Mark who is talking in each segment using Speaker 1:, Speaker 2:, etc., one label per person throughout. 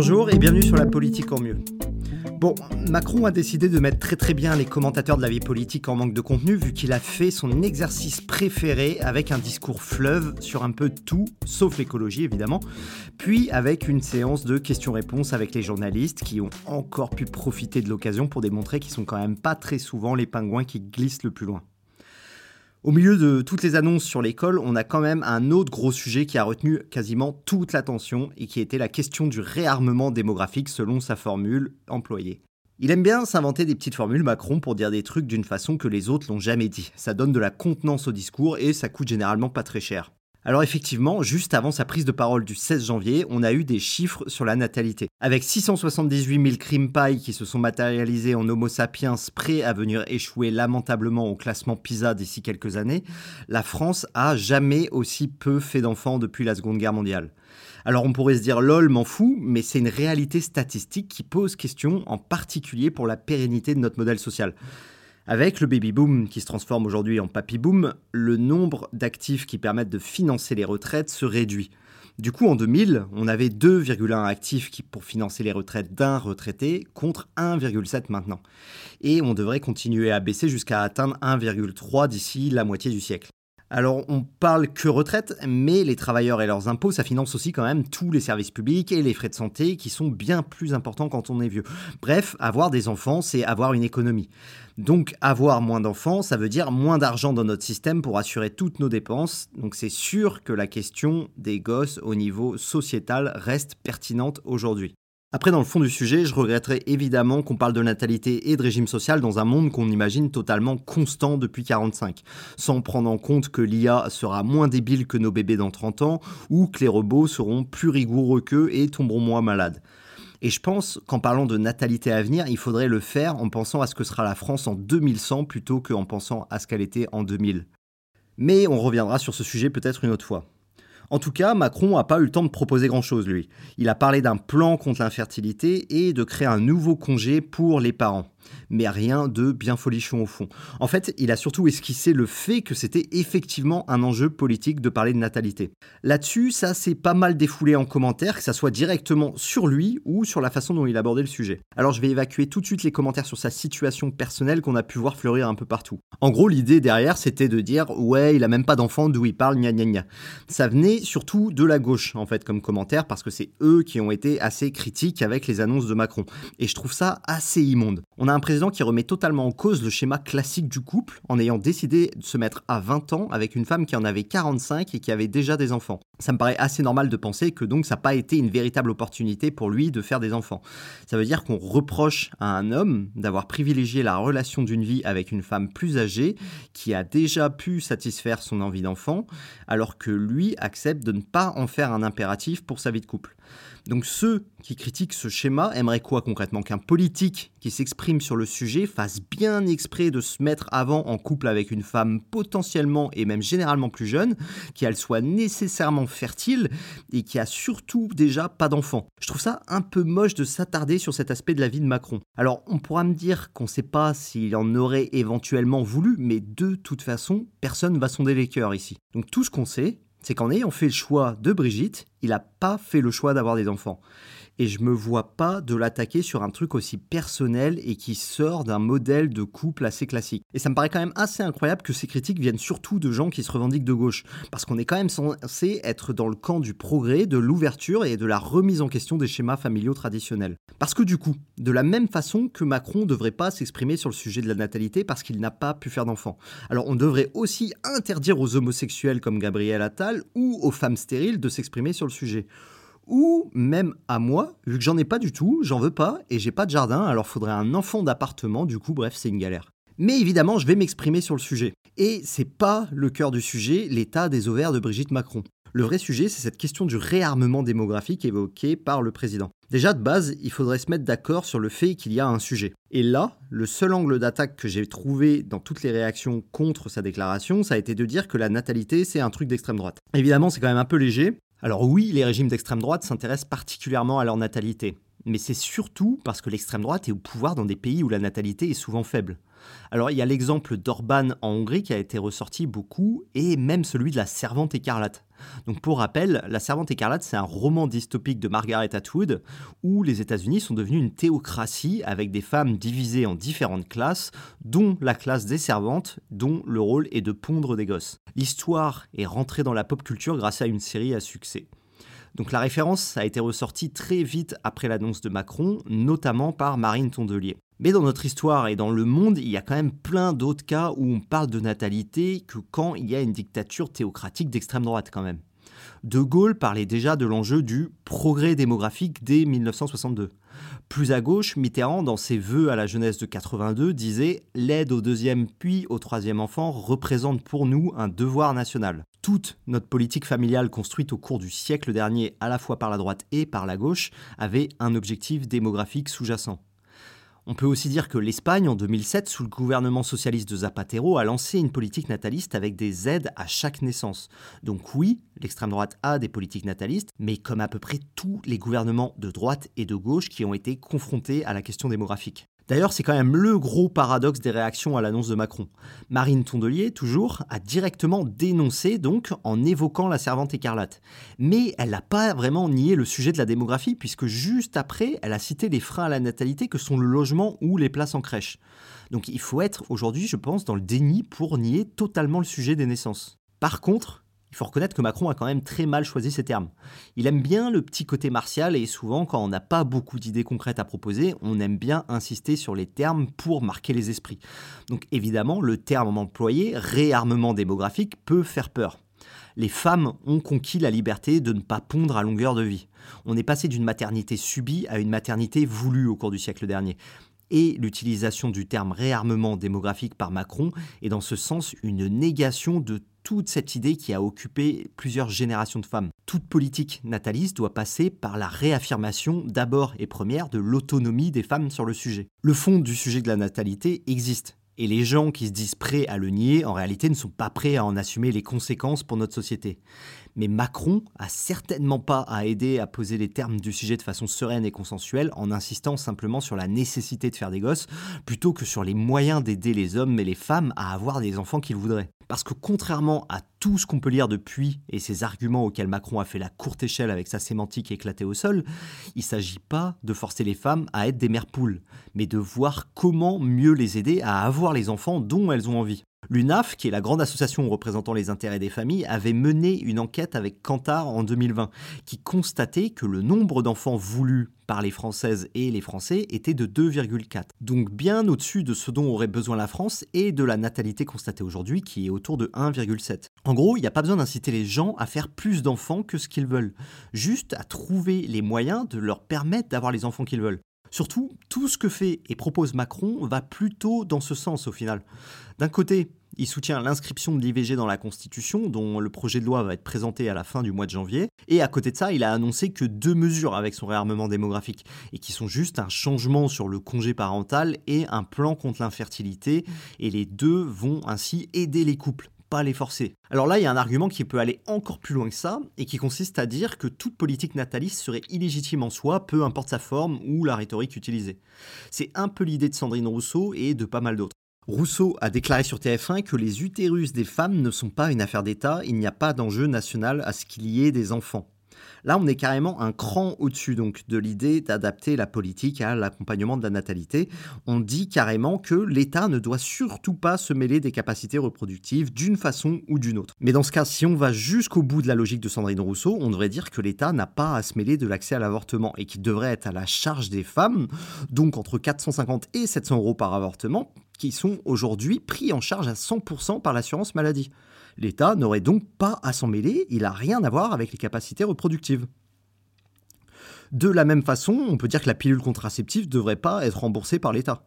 Speaker 1: Bonjour et bienvenue sur la politique en mieux. Bon, Macron a décidé de mettre très très bien les commentateurs de la vie politique en manque de contenu vu qu'il a fait son exercice préféré avec un discours fleuve sur un peu tout, sauf l'écologie évidemment, puis avec une séance de questions-réponses avec les journalistes qui ont encore pu profiter de l'occasion pour démontrer qu'ils sont quand même pas très souvent les pingouins qui glissent le plus loin. Au milieu de toutes les annonces sur l'école, on a quand même un autre gros sujet qui a retenu quasiment toute l'attention et qui était la question du réarmement démographique selon sa formule employée. Il aime bien s'inventer des petites formules Macron pour dire des trucs d'une façon que les autres l'ont jamais dit. Ça donne de la contenance au discours et ça coûte généralement pas très cher. Alors effectivement, juste avant sa prise de parole du 16 janvier, on a eu des chiffres sur la natalité. Avec 678 000 crimes qui se sont matérialisés en Homo sapiens prêts à venir échouer lamentablement au classement PISA d'ici quelques années, la France a jamais aussi peu fait d'enfants depuis la Seconde Guerre mondiale. Alors on pourrait se dire lol, m'en fous, mais c'est une réalité statistique qui pose question, en particulier pour la pérennité de notre modèle social. Avec le baby boom qui se transforme aujourd'hui en papy boom, le nombre d'actifs qui permettent de financer les retraites se réduit. Du coup, en 2000, on avait 2,1 actifs pour financer les retraites d'un retraité contre 1,7 maintenant. Et on devrait continuer à baisser jusqu'à atteindre 1,3 d'ici la moitié du siècle. Alors on parle que retraite, mais les travailleurs et leurs impôts, ça finance aussi quand même tous les services publics et les frais de santé qui sont bien plus importants quand on est vieux. Bref, avoir des enfants, c'est avoir une économie. Donc avoir moins d'enfants, ça veut dire moins d'argent dans notre système pour assurer toutes nos dépenses. Donc c'est sûr que la question des gosses au niveau sociétal reste pertinente aujourd'hui. Après, dans le fond du sujet, je regretterais évidemment qu'on parle de natalité et de régime social dans un monde qu'on imagine totalement constant depuis 45, sans prendre en compte que l'IA sera moins débile que nos bébés dans 30 ans, ou que les robots seront plus rigoureux qu'eux et tomberont moins malades. Et je pense qu'en parlant de natalité à venir, il faudrait le faire en pensant à ce que sera la France en 2100 plutôt qu'en pensant à ce qu'elle était en 2000. Mais on reviendra sur ce sujet peut-être une autre fois. En tout cas, Macron n'a pas eu le temps de proposer grand-chose, lui. Il a parlé d'un plan contre l'infertilité et de créer un nouveau congé pour les parents mais rien de bien folichon au fond. En fait, il a surtout esquissé le fait que c'était effectivement un enjeu politique de parler de natalité. Là-dessus, ça s'est pas mal défoulé en commentaire, que ça soit directement sur lui ou sur la façon dont il abordait le sujet. Alors je vais évacuer tout de suite les commentaires sur sa situation personnelle qu'on a pu voir fleurir un peu partout. En gros, l'idée derrière, c'était de dire ouais, il a même pas d'enfant, d'où il parle, gna gna gna. Ça venait surtout de la gauche, en fait, comme commentaire, parce que c'est eux qui ont été assez critiques avec les annonces de Macron. Et je trouve ça assez immonde. On a un président qui remet totalement en cause le schéma classique du couple en ayant décidé de se mettre à 20 ans avec une femme qui en avait 45 et qui avait déjà des enfants. Ça me paraît assez normal de penser que donc ça n'a pas été une véritable opportunité pour lui de faire des enfants. Ça veut dire qu'on reproche à un homme d'avoir privilégié la relation d'une vie avec une femme plus âgée qui a déjà pu satisfaire son envie d'enfant alors que lui accepte de ne pas en faire un impératif pour sa vie de couple. Donc ceux qui critiquent ce schéma aimeraient quoi concrètement? Qu'un politique qui s'exprime sur le sujet fasse bien exprès de se mettre avant en couple avec une femme potentiellement et même généralement plus jeune, qu'elle soit nécessairement fertile et qui a surtout déjà pas d'enfant. Je trouve ça un peu moche de s'attarder sur cet aspect de la vie de Macron. Alors on pourra me dire qu'on ne sait pas s'il en aurait éventuellement voulu, mais de toute façon, personne va sonder les cœurs ici. Donc tout ce qu'on sait, c'est qu'en ayant fait le choix de Brigitte, il n'a pas fait le choix d'avoir des enfants et je me vois pas de l'attaquer sur un truc aussi personnel et qui sort d'un modèle de couple assez classique. Et ça me paraît quand même assez incroyable que ces critiques viennent surtout de gens qui se revendiquent de gauche, parce qu'on est quand même censé être dans le camp du progrès, de l'ouverture et de la remise en question des schémas familiaux traditionnels. Parce que du coup, de la même façon que Macron ne devrait pas s'exprimer sur le sujet de la natalité parce qu'il n'a pas pu faire d'enfants. Alors on devrait aussi interdire aux homosexuels comme Gabriel Attal ou aux femmes stériles de s'exprimer sur le sujet ou même à moi, vu que j'en ai pas du tout, j'en veux pas et j'ai pas de jardin, alors faudrait un enfant d'appartement, du coup, bref, c'est une galère. Mais évidemment, je vais m'exprimer sur le sujet. Et c'est pas le cœur du sujet, l'état des ovaires de Brigitte Macron. Le vrai sujet, c'est cette question du réarmement démographique évoquée par le président. Déjà de base, il faudrait se mettre d'accord sur le fait qu'il y a un sujet. Et là, le seul angle d'attaque que j'ai trouvé dans toutes les réactions contre sa déclaration, ça a été de dire que la natalité, c'est un truc d'extrême droite. Évidemment, c'est quand même un peu léger, alors oui, les régimes d'extrême droite s'intéressent particulièrement à leur natalité. mais c'est surtout parce que l'extrême droite est au pouvoir dans des pays où la natalité est souvent faible. Alors il y a l'exemple d'Orban en Hongrie qui a été ressorti beaucoup, et même celui de la Servante écarlate. Donc pour rappel, La Servante écarlate, c'est un roman dystopique de Margaret Atwood où les États-Unis sont devenus une théocratie avec des femmes divisées en différentes classes, dont la classe des servantes, dont le rôle est de pondre des gosses. L'histoire est rentrée dans la pop culture grâce à une série à succès. Donc la référence a été ressortie très vite après l'annonce de Macron, notamment par Marine Tondelier. Mais dans notre histoire et dans le monde, il y a quand même plein d'autres cas où on parle de natalité que quand il y a une dictature théocratique d'extrême droite quand même. De Gaulle parlait déjà de l'enjeu du progrès démographique dès 1962. Plus à gauche, Mitterrand, dans ses vœux à la jeunesse de 82, disait L'aide au deuxième puis au troisième enfant représente pour nous un devoir national. Toute notre politique familiale construite au cours du siècle dernier, à la fois par la droite et par la gauche, avait un objectif démographique sous-jacent. On peut aussi dire que l'Espagne, en 2007, sous le gouvernement socialiste de Zapatero, a lancé une politique nataliste avec des aides à chaque naissance. Donc oui, l'extrême droite a des politiques natalistes, mais comme à peu près tous les gouvernements de droite et de gauche qui ont été confrontés à la question démographique. D'ailleurs, c'est quand même le gros paradoxe des réactions à l'annonce de Macron. Marine Tondelier, toujours, a directement dénoncé, donc, en évoquant la servante écarlate. Mais elle n'a pas vraiment nié le sujet de la démographie, puisque juste après, elle a cité les freins à la natalité que sont le logement ou les places en crèche. Donc il faut être aujourd'hui, je pense, dans le déni pour nier totalement le sujet des naissances. Par contre, il faut reconnaître que Macron a quand même très mal choisi ses termes. Il aime bien le petit côté martial et souvent quand on n'a pas beaucoup d'idées concrètes à proposer, on aime bien insister sur les termes pour marquer les esprits. Donc évidemment, le terme employé, réarmement démographique, peut faire peur. Les femmes ont conquis la liberté de ne pas pondre à longueur de vie. On est passé d'une maternité subie à une maternité voulue au cours du siècle dernier et l'utilisation du terme réarmement démographique par Macron est dans ce sens une négation de toute cette idée qui a occupé plusieurs générations de femmes. Toute politique nataliste doit passer par la réaffirmation d'abord et première de l'autonomie des femmes sur le sujet. Le fond du sujet de la natalité existe. Et les gens qui se disent prêts à le nier, en réalité, ne sont pas prêts à en assumer les conséquences pour notre société. Mais Macron a certainement pas à aider à poser les termes du sujet de façon sereine et consensuelle en insistant simplement sur la nécessité de faire des gosses plutôt que sur les moyens d'aider les hommes et les femmes à avoir des enfants qu'ils voudraient. Parce que contrairement à tout ce qu'on peut lire depuis et ces arguments auxquels Macron a fait la courte échelle avec sa sémantique éclatée au sol, il ne s'agit pas de forcer les femmes à être des mères poules, mais de voir comment mieux les aider à avoir les enfants dont elles ont envie. L'UNAF, qui est la grande association représentant les intérêts des familles, avait mené une enquête avec Kantar en 2020 qui constatait que le nombre d'enfants voulus par les Françaises et les Français était de 2,4. Donc bien au-dessus de ce dont aurait besoin la France et de la natalité constatée aujourd'hui qui est autour de 1,7. En gros, il n'y a pas besoin d'inciter les gens à faire plus d'enfants que ce qu'ils veulent, juste à trouver les moyens de leur permettre d'avoir les enfants qu'ils veulent. Surtout, tout ce que fait et propose Macron va plutôt dans ce sens au final. D'un côté, il soutient l'inscription de l'IVG dans la Constitution, dont le projet de loi va être présenté à la fin du mois de janvier. Et à côté de ça, il a annoncé que deux mesures avec son réarmement démographique, et qui sont juste un changement sur le congé parental et un plan contre l'infertilité. Et les deux vont ainsi aider les couples pas les forcer. Alors là, il y a un argument qui peut aller encore plus loin que ça, et qui consiste à dire que toute politique nataliste serait illégitime en soi, peu importe sa forme ou la rhétorique utilisée. C'est un peu l'idée de Sandrine Rousseau et de pas mal d'autres. Rousseau a déclaré sur TF1 que les utérus des femmes ne sont pas une affaire d'État, il n'y a pas d'enjeu national à ce qu'il y ait des enfants. Là, on est carrément un cran au-dessus donc de l'idée d'adapter la politique à l'accompagnement de la natalité. On dit carrément que l'État ne doit surtout pas se mêler des capacités reproductives d'une façon ou d'une autre. Mais dans ce cas, si on va jusqu'au bout de la logique de Sandrine Rousseau, on devrait dire que l'État n'a pas à se mêler de l'accès à l'avortement et qu'il devrait être à la charge des femmes, donc entre 450 et 700 euros par avortement, qui sont aujourd'hui pris en charge à 100% par l'assurance maladie. L'État n'aurait donc pas à s'en mêler, il n'a rien à voir avec les capacités reproductives. De la même façon, on peut dire que la pilule contraceptive ne devrait pas être remboursée par l'État.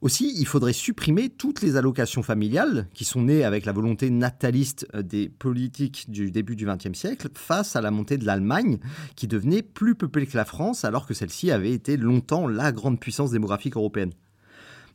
Speaker 1: Aussi, il faudrait supprimer toutes les allocations familiales qui sont nées avec la volonté nataliste des politiques du début du XXe siècle face à la montée de l'Allemagne qui devenait plus peuplée que la France alors que celle-ci avait été longtemps la grande puissance démographique européenne.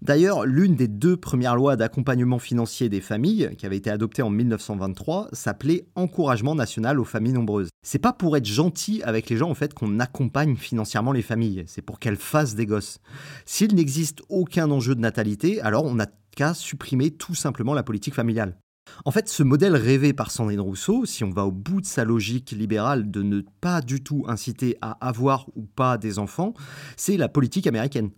Speaker 1: D'ailleurs, l'une des deux premières lois d'accompagnement financier des familles, qui avait été adoptée en 1923, s'appelait Encouragement national aux familles nombreuses. C'est pas pour être gentil avec les gens en fait qu'on accompagne financièrement les familles, c'est pour qu'elles fassent des gosses. S'il n'existe aucun enjeu de natalité, alors on n'a qu'à supprimer tout simplement la politique familiale. En fait, ce modèle rêvé par Sandrine Rousseau, si on va au bout de sa logique libérale de ne pas du tout inciter à avoir ou pas des enfants, c'est la politique américaine.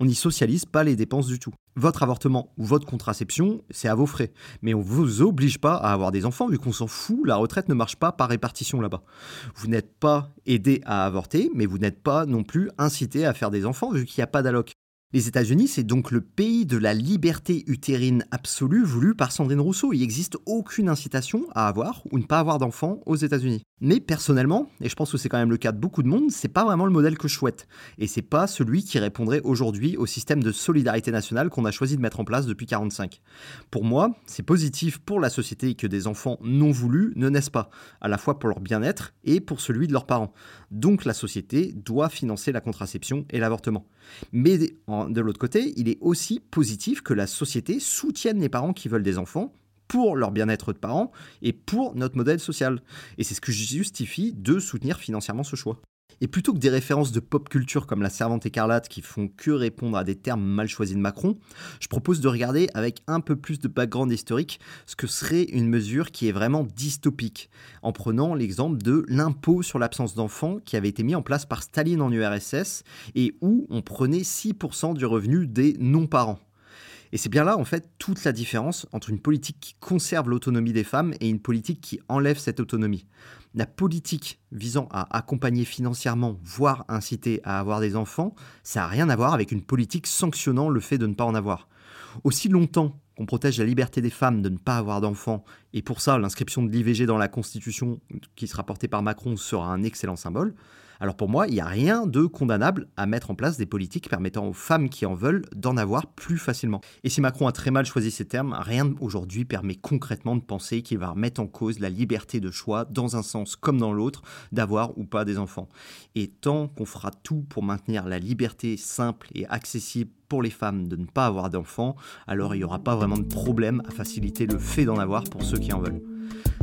Speaker 1: On n'y socialise pas les dépenses du tout. Votre avortement ou votre contraception, c'est à vos frais. Mais on ne vous oblige pas à avoir des enfants, vu qu'on s'en fout, la retraite ne marche pas par répartition là-bas. Vous n'êtes pas aidé à avorter, mais vous n'êtes pas non plus incité à faire des enfants, vu qu'il n'y a pas d'alloc. Les États-Unis, c'est donc le pays de la liberté utérine absolue voulu par Sandrine Rousseau. Il n'existe aucune incitation à avoir ou ne pas avoir d'enfants aux États-Unis. Mais personnellement, et je pense que c'est quand même le cas de beaucoup de monde, c'est pas vraiment le modèle que je souhaite. Et c'est pas celui qui répondrait aujourd'hui au système de solidarité nationale qu'on a choisi de mettre en place depuis 45. Pour moi, c'est positif pour la société que des enfants non voulus ne naissent pas, à la fois pour leur bien-être et pour celui de leurs parents. Donc la société doit financer la contraception et l'avortement. Mais de l'autre côté, il est aussi positif que la société soutienne les parents qui veulent des enfants pour leur bien-être de parents et pour notre modèle social. Et c'est ce que justifie de soutenir financièrement ce choix. Et plutôt que des références de pop culture comme la servante écarlate qui font que répondre à des termes mal choisis de Macron, je propose de regarder avec un peu plus de background historique ce que serait une mesure qui est vraiment dystopique, en prenant l'exemple de l'impôt sur l'absence d'enfants qui avait été mis en place par Staline en URSS et où on prenait 6% du revenu des non-parents. Et c'est bien là, en fait, toute la différence entre une politique qui conserve l'autonomie des femmes et une politique qui enlève cette autonomie. La politique visant à accompagner financièrement, voire inciter à avoir des enfants, ça n'a rien à voir avec une politique sanctionnant le fait de ne pas en avoir. Aussi longtemps qu'on protège la liberté des femmes de ne pas avoir d'enfants, et pour ça l'inscription de l'IVG dans la Constitution qui sera portée par Macron sera un excellent symbole, alors pour moi, il n'y a rien de condamnable à mettre en place des politiques permettant aux femmes qui en veulent d'en avoir plus facilement. Et si Macron a très mal choisi ces termes, rien aujourd'hui permet concrètement de penser qu'il va remettre en cause la liberté de choix, dans un sens comme dans l'autre, d'avoir ou pas des enfants. Et tant qu'on fera tout pour maintenir la liberté simple et accessible pour les femmes de ne pas avoir d'enfants, alors il n'y aura pas vraiment de problème à faciliter le fait d'en avoir pour ceux en veulent.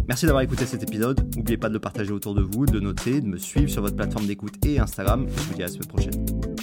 Speaker 1: Merci d'avoir écouté cet épisode. N'oubliez pas de le partager autour de vous, de noter, de me suivre sur votre plateforme d'écoute et Instagram. Je vous dis à la semaine prochaine.